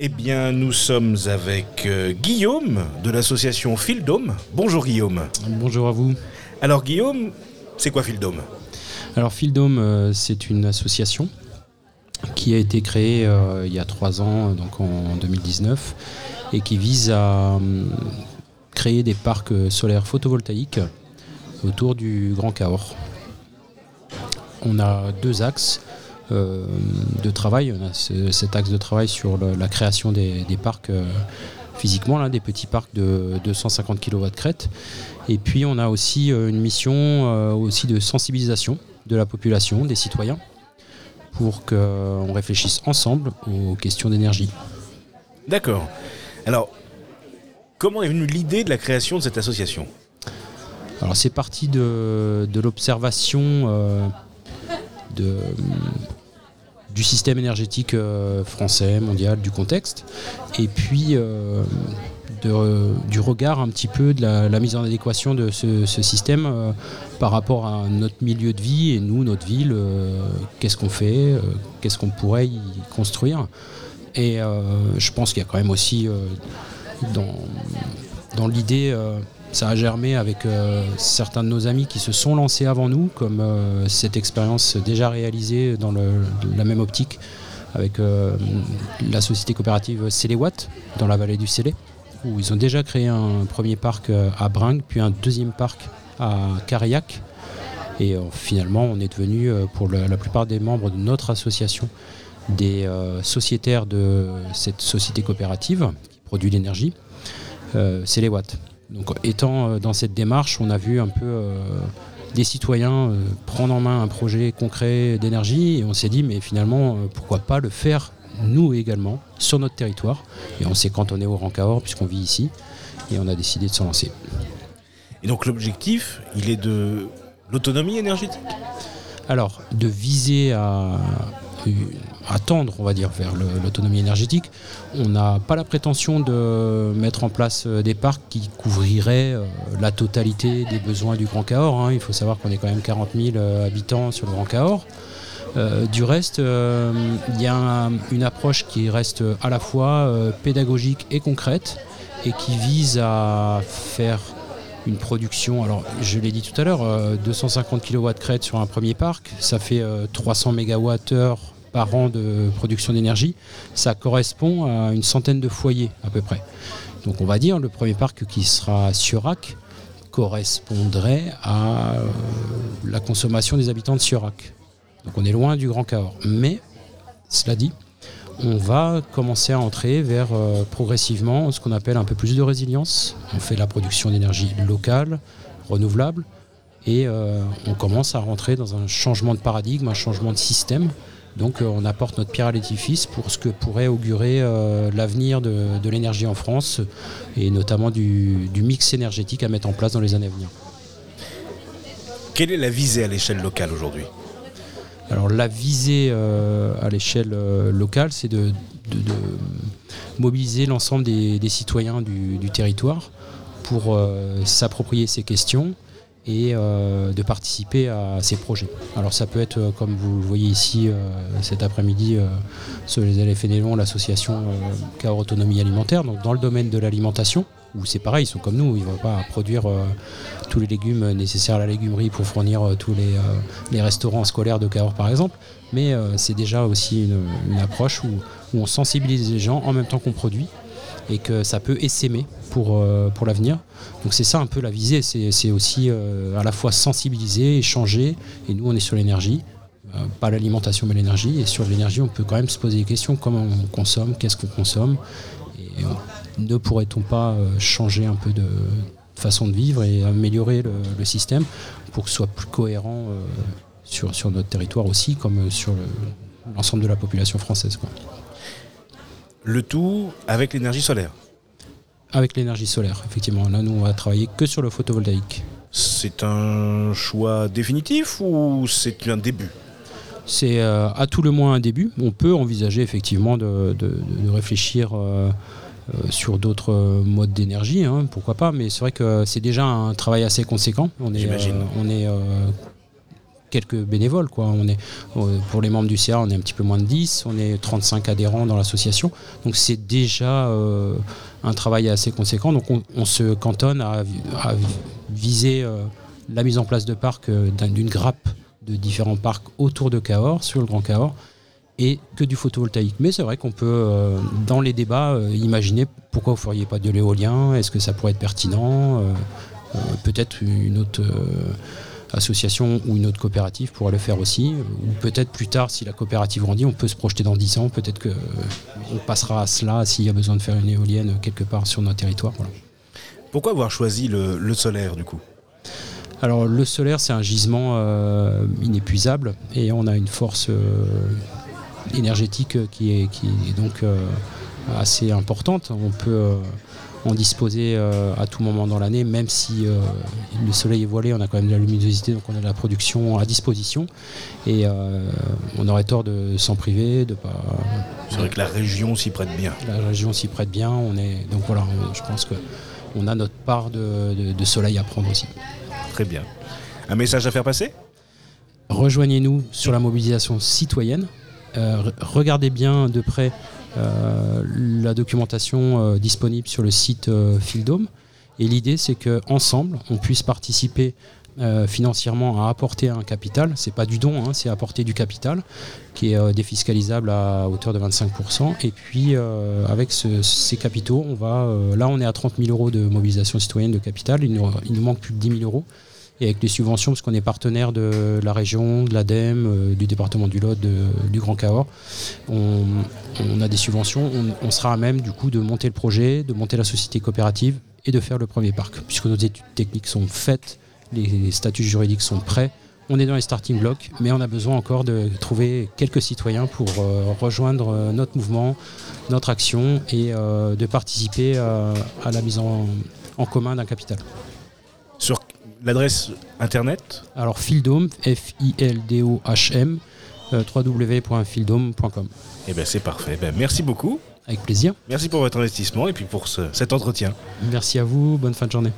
Eh bien, nous sommes avec euh, Guillaume de l'association Fildome. Bonjour Guillaume. Bonjour à vous. Alors Guillaume, c'est quoi Fildome Alors Fildome, euh, c'est une association qui a été créée euh, il y a trois ans, donc en 2019, et qui vise à hum, créer des parcs solaires photovoltaïques autour du Grand Cahors. On a deux axes. Euh, de travail. On a cet axe de travail sur la création des, parcs euh, physiquement, là, des petits parcs de 250 kW de crête. Et puis on a aussi euh, une mission aussi de sensibilisation de la population, des citoyens, pour qu'on réfléchisse ensemble aux questions d'énergie. D'accord. Alors, comment est venue l'idée de la création de cette association? Alors c'est parti de, l'observation de du système énergétique euh, français, mondial, du contexte, et puis euh, du regard un petit peu de la, mise en adéquation de ce, système euh, par rapport à notre milieu de vie et nous, notre ville, qu'est-ce qu'on fait, qu'est-ce qu'on pourrait y construire. Et je pense qu'il y a quand même aussi dans, dans l'idée ça a germé avec euh, certains de nos amis qui se sont lancés avant nous, comme euh, cette expérience déjà réalisée dans la même optique avec euh, la société coopérative Céléwatt dans la vallée du Célé, où ils ont déjà créé un premier parc à Bringue, puis un deuxième parc à Carillac. Et finalement, on est devenu, pour la, plupart des membres de notre association, des sociétaires de cette société coopérative qui produit l'énergie, Céléwatt. Donc, étant euh, dans cette démarche, on a vu un peu euh, des citoyens euh, prendre en main un projet concret d'énergie et on s'est dit, mais finalement, pourquoi pas le faire nous également sur notre territoire Et on sait quand on est au Rancahor, puisqu'on vit ici, et on a décidé de se lancer. Et donc l'objectif, il est de l'autonomie énergétique? Alors, de viser à à tendre, on va dire, vers l'autonomie énergétique. On n'a pas la prétention de mettre en place euh, des parcs qui couvriraient euh, la totalité des besoins du Grand Cahors. Hein. Il faut savoir qu'on est quand même 40 000 euh, habitants sur le Grand Cahors. du reste, il y a une approche qui reste à la fois pédagogique et concrète et qui vise à faire une production, alors je l'ai dit tout à l'heure, 250 kW de crête sur un premier parc, ça fait 300 MWh par an de production d'énergie, ça correspond à une centaine de foyers à peu près. Donc on va dire le premier parc qui sera Surac correspondrait à euh, la consommation des habitants de Surac. Donc on est loin du Grand Cahors. Mais, cela dit, on va commencer à entrer vers euh, progressivement ce qu'on appelle un peu plus de résilience. On fait la production d'énergie locale, renouvelable, et euh, on commence à rentrer dans un changement de paradigme, un changement de système donc euh, on apporte notre pierre à l'édifice pour ce que pourrait augurer l'avenir de, l'énergie en France et notamment du, mix énergétique à mettre en place dans les années à venir. Quelle est la visée à l'échelle locale aujourd'hui? Alors la visée euh, à l'échelle locale, c'est de, mobiliser l'ensemble des, citoyens du, territoire pour s'approprier ces questions et euh, de participer à ces projets. Alors ça peut être, euh, comme vous le voyez ici euh, cet après-midi sur les LF l'association Cahors Autonomie Alimentaire, donc dans le domaine de l'alimentation, où c'est pareil, ils sont comme nous, ils ne vont pas produire tous les légumes nécessaires à la légumerie pour fournir tous les, restaurants scolaires de Cahors par exemple, mais c'est déjà aussi une, approche où on sensibilise les gens en même temps qu'on produit et que ça peut essaimer pour, euh, pour l'avenir. Donc c'est ça un peu la visée, c'est aussi euh, à la fois sensibiliser, échanger, et nous on est sur l'énergie, euh, pas l'alimentation mais l'énergie, et sur l'énergie on peut quand même se poser des questions, comment on consomme, qu'est-ce qu'on consomme, ne pourrait-on pas changer un peu de façon de vivre et améliorer le, système pour que ce soit plus cohérent sur, sur notre territoire aussi, comme sur l'ensemble de la population française. Quoi. Le tout avec l'énergie solaire Avec l'énergie solaire, effectivement. Là, nous, on va travailler que sur le photovoltaïque. C'est un choix définitif ou c'est un début? C'est euh, à tout le moins un début. On peut envisager effectivement de, réfléchir euh, euh, sur d'autres modes d'énergie, hein, pourquoi pas, mais c'est vrai que c'est déjà un travail assez conséquent. On est, on est quelques bénévoles. Quoi. On est, euh, pour les membres du CA, on est un petit peu moins de 10, on est 35 adhérents dans l'association. Donc c'est déjà euh, un travail assez conséquent. Donc on, se cantonne à, viser euh, la mise en place de parcs, d'une grappe de différents parcs autour de Cahors, sur le Grand Cahors, et que du photovoltaïque. Mais c'est vrai qu'on peut, dans les débats, imaginer pourquoi vous ne feriez pas de l'éolien, est-ce que ça pourrait être pertinent Peut-être une autre association ou une autre coopérative pourra le faire aussi. Ou peut-être plus tard, si la coopérative grandit, on peut se projeter dans 10 ans. Peut-être qu'on euh, passera à cela s'il y a besoin de faire une éolienne quelque part sur notre territoire. Pourquoi avoir choisi le, solaire du coup? Alors le solaire c'est un gisement euh, inépuisable et on a une force euh, énergétique qui est, qui est donc assez importante. On peut en disposer euh, à tout moment dans l'année, même si euh, le soleil est voilé, on a quand même de la luminosité, donc on a de la production à disposition. Et euh, on aurait tort de s'en priver, de pas. C'est vrai que la région s'y prête bien. La région s'y prête bien. On est donc voilà, je pense que on a notre part de, de soleil à prendre aussi. Très bien. Un message à faire passer? Rejoignez-nous sur la mobilisation citoyenne. Regardez bien de près euh, la documentation euh, disponible sur le site euh, Fieldome. Et l'idée, c'est qu'ensemble, on puisse participer financièrement à apporter un capital. C'est pas du don, hein, c'est apporter du capital qui est défiscalisable à hauteur de 25%. Et puis avec ces capitaux, on va là on est à 30 000 euros de mobilisation citoyenne de capital. Il nous, il nous manque plus de 10 000 euros et avec les subventions, parce qu'on est partenaire de la région, de l'ADEME, euh, du département du Lot, du Grand Cahors, on, a des subventions, on, sera à même du coup de monter le projet, de monter la société coopérative et de faire le premier parc, puisque nos études techniques sont faites, les statuts juridiques sont prêts. On est dans les starting blocks, mais on a besoin encore de trouver quelques citoyens pour euh, rejoindre euh, notre mouvement, notre action et de participer à la mise en, en commun d'un capital. Sur l'adresse internet Alors Fildome, F-I-L-D-O-H-M, euh. Eh bien c'est parfait. Ben, merci beaucoup. Avec plaisir. Merci pour votre investissement et puis pour cet entretien. Merci à vous. Bonne fin de journée.